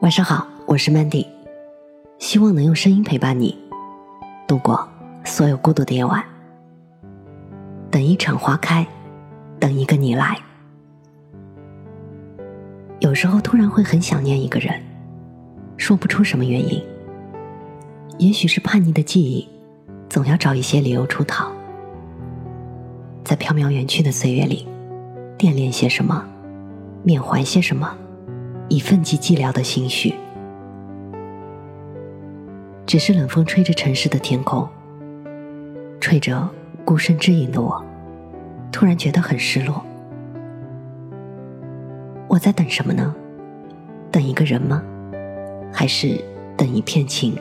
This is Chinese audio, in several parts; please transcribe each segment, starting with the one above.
晚上好，我是 Mandy，希望能用声音陪伴你度过所有孤独的夜晚。等一场花开，等一个你来。有时候突然会很想念一个人，说不出什么原因。也许是叛逆的记忆，总要找一些理由出逃。在飘渺远去的岁月里，惦念些什么，缅怀些什么。以奋起寂寥的心绪，只是冷风吹着城市的天空，吹着孤身之影的我，突然觉得很失落。我在等什么呢？等一个人吗？还是等一片情？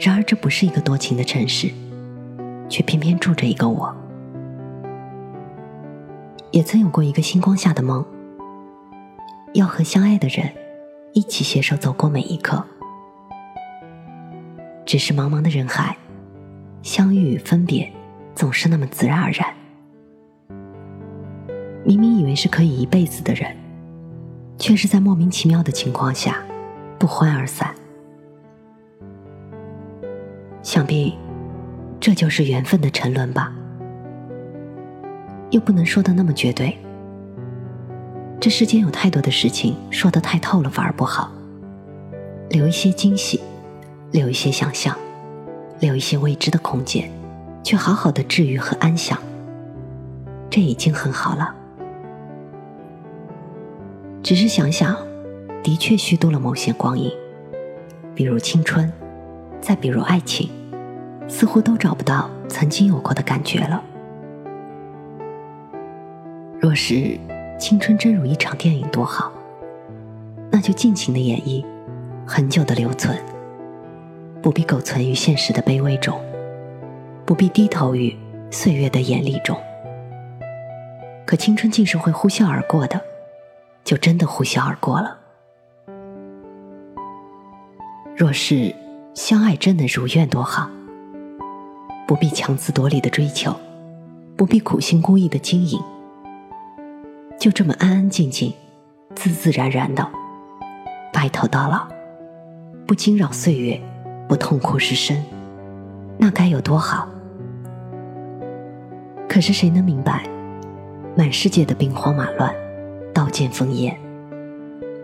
然而这不是一个多情的城市，却偏偏住着一个我。也曾有过一个星光下的梦。要和相爱的人一起携手走过每一刻，只是茫茫的人海，相遇与分别总是那么自然而然。明明以为是可以一辈子的人，却是在莫名其妙的情况下不欢而散。想必这就是缘分的沉沦吧，又不能说的那么绝对。这世间有太多的事情，说的太透了反而不好。留一些惊喜，留一些想象，留一些未知的空间，去好好的治愈和安详，这已经很好了。只是想想，的确虚度了某些光阴，比如青春，再比如爱情，似乎都找不到曾经有过的感觉了。若是。青春真如一场电影，多好！那就尽情的演绎，很久的留存，不必苟存于现实的卑微中，不必低头于岁月的严厉中。可青春竟是会呼啸而过的，就真的呼啸而过了。若是相爱真的如愿，多好！不必强词夺理的追求，不必苦心孤诣的经营。就这么安安静静、自自然然的白头到老，不惊扰岁月，不痛苦失身，那该有多好？可是谁能明白，满世界的兵荒马乱、刀剑烽烟，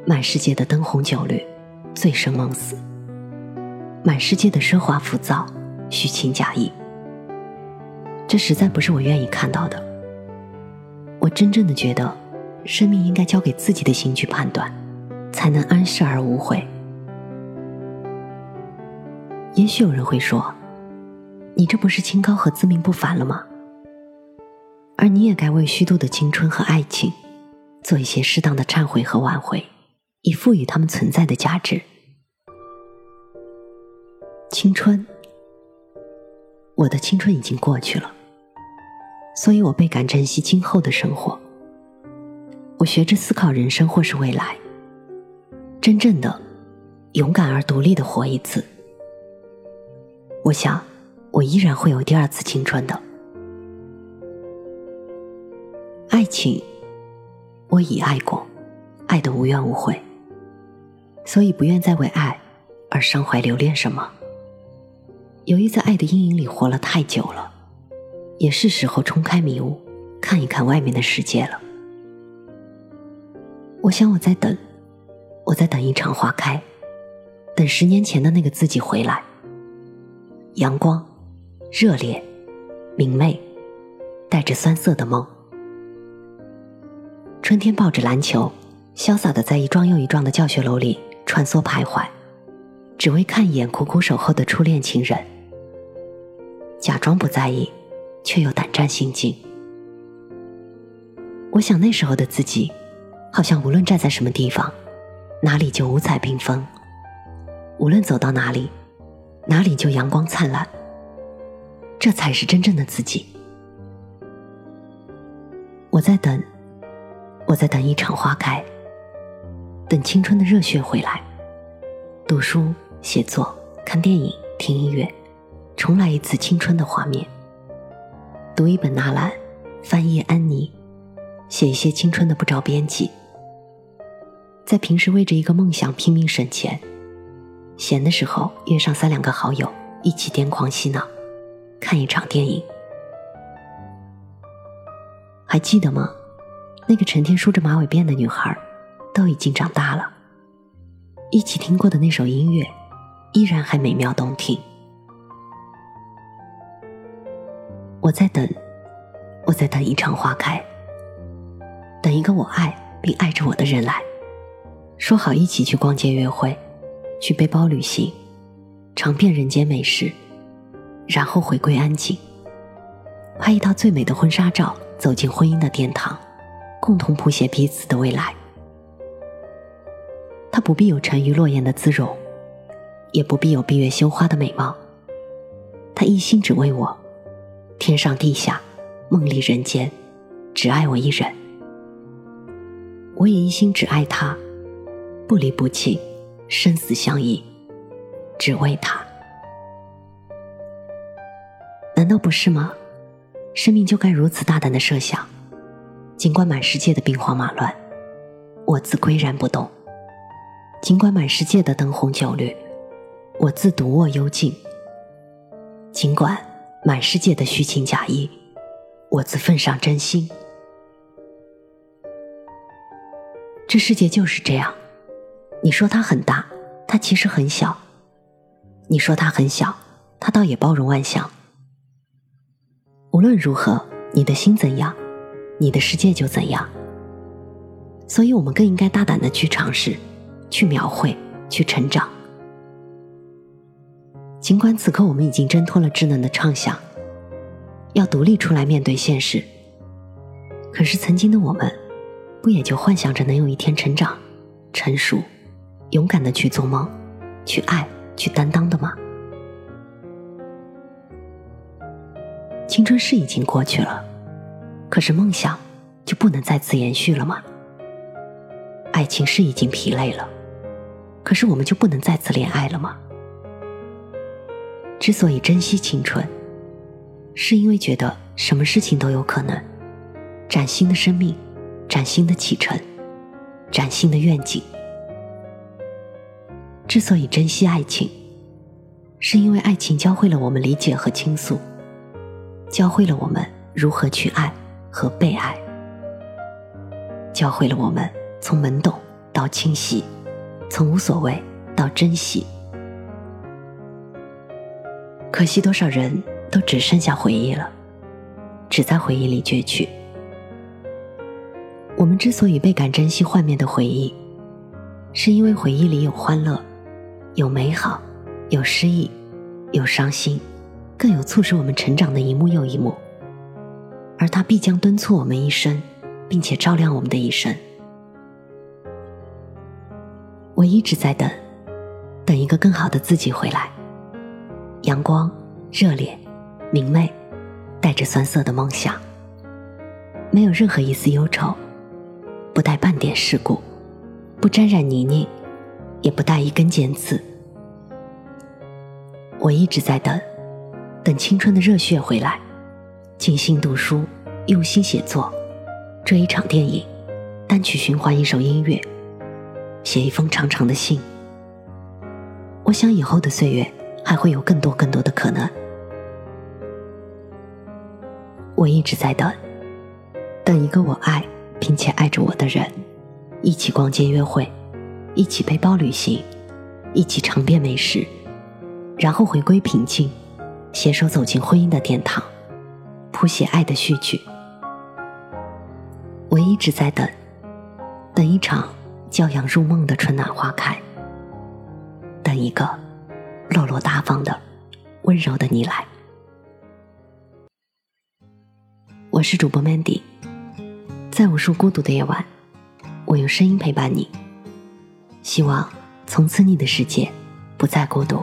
满世界的灯红酒绿、醉生梦死，满世界的奢华浮躁、虚情假意，这实在不是我愿意看到的。我真正的觉得。生命应该交给自己的心去判断，才能安适而无悔。也许有人会说：“你这不是清高和自命不凡了吗？”而你也该为虚度的青春和爱情，做一些适当的忏悔和挽回，以赋予他们存在的价值。青春，我的青春已经过去了，所以我倍感珍惜今后的生活。我学着思考人生或是未来，真正的勇敢而独立的活一次。我想，我依然会有第二次青春的。爱情，我已爱过，爱的无怨无悔，所以不愿再为爱而伤怀留恋什么。由于在爱的阴影里活了太久了，也是时候冲开迷雾，看一看外面的世界了。我想我在等，我在等一场花开，等十年前的那个自己回来。阳光，热烈，明媚，带着酸涩的梦。春天抱着篮球，潇洒的在一幢又一幢的教学楼里穿梭徘徊，只为看一眼苦苦守候的初恋情人。假装不在意，却又胆战心惊。我想那时候的自己。好像无论站在什么地方，哪里就五彩缤纷；无论走到哪里，哪里就阳光灿烂。这才是真正的自己。我在等，我在等一场花开，等青春的热血回来。读书、写作、看电影、听音乐，重来一次青春的画面。读一本纳兰，翻页安妮，写一些青春的不着边际。在平时为着一个梦想拼命省钱，闲的时候约上三两个好友一起癫狂嬉闹，看一场电影。还记得吗？那个成天梳着马尾辫的女孩，都已经长大了。一起听过的那首音乐，依然还美妙动听。我在等，我在等一场花开，等一个我爱并爱着我的人来。说好一起去逛街约会，去背包旅行，尝遍人间美食，然后回归安静，拍一套最美的婚纱照，走进婚姻的殿堂，共同谱写彼此的未来。他不必有沉鱼落雁的姿容，也不必有闭月羞花的美貌，他一心只为我，天上地下，梦里人间，只爱我一人。我也一心只爱他。不离不弃，生死相依，只为他。难道不是吗？生命就该如此大胆的设想。尽管满世界的兵荒马乱，我自岿然不动；尽管满世界的灯红酒绿，我自独卧幽静；尽管满世界的虚情假意，我自奉上真心。这世界就是这样。你说它很大，它其实很小；你说它很小，它倒也包容万象。无论如何，你的心怎样，你的世界就怎样。所以，我们更应该大胆的去尝试，去描绘，去成长。尽管此刻我们已经挣脱了稚嫩的畅想，要独立出来面对现实，可是曾经的我们，不也就幻想着能有一天成长、成熟？勇敢的去做梦，去爱，去担当的吗？青春是已经过去了，可是梦想就不能再次延续了吗？爱情是已经疲累了，可是我们就不能再次恋爱了吗？之所以珍惜青春，是因为觉得什么事情都有可能，崭新的生命，崭新的启程，崭新的愿景。之所以珍惜爱情，是因为爱情教会了我们理解和倾诉，教会了我们如何去爱和被爱，教会了我们从懵懂到清晰，从无所谓到珍惜。可惜多少人都只剩下回忆了，只在回忆里攫取。我们之所以倍感珍惜幻灭的回忆，是因为回忆里有欢乐。有美好，有失意，有伤心，更有促使我们成长的一幕又一幕。而它必将敦促我们一生，并且照亮我们的一生。我一直在等，等一个更好的自己回来。阳光、热烈、明媚，带着酸涩的梦想，没有任何一丝忧愁，不带半点世故，不沾染泥泞。也不带一根尖刺。我一直在等，等青春的热血回来，静心读书，用心写作，追一场电影，单曲循环一首音乐，写一封长长的信。我想以后的岁月还会有更多更多的可能。我一直在等，等一个我爱并且爱着我的人，一起逛街约会。一起背包旅行，一起尝遍美食，然后回归平静，携手走进婚姻的殿堂，谱写爱的序曲。我一直在等，等一场骄阳入梦的春暖花开，等一个落落大方的温柔的你来。我是主播 Mandy，在无数孤独的夜晚，我用声音陪伴你。希望从此你的世界不再孤独。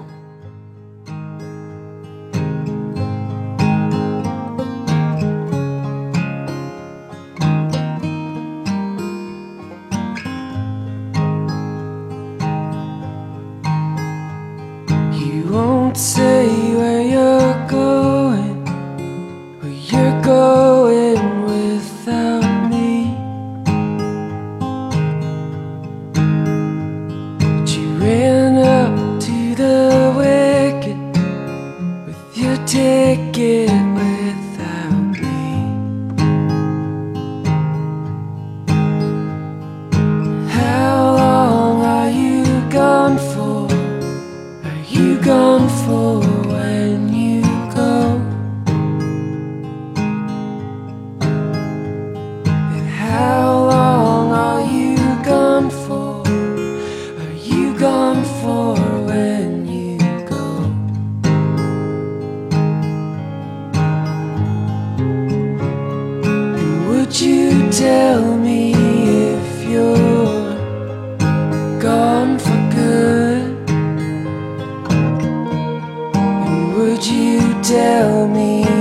Could you tell me?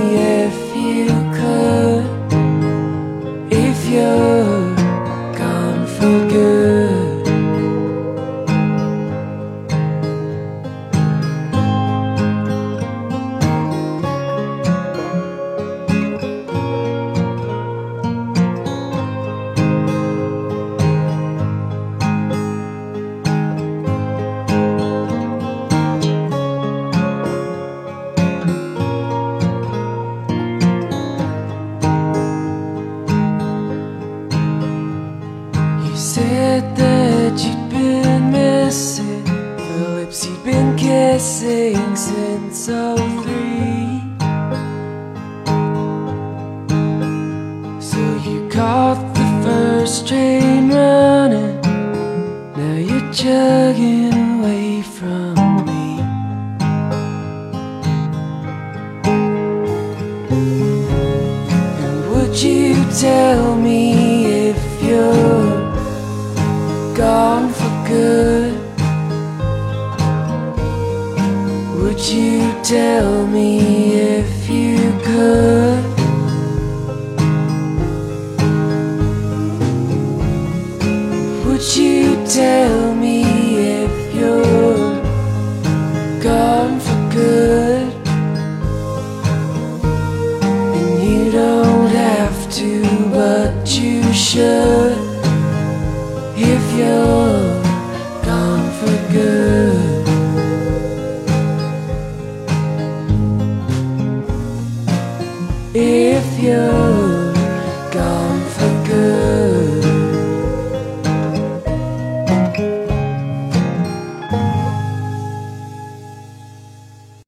Chugging away from me. And would you tell me if you're gone for good? Would you tell me if you could? You should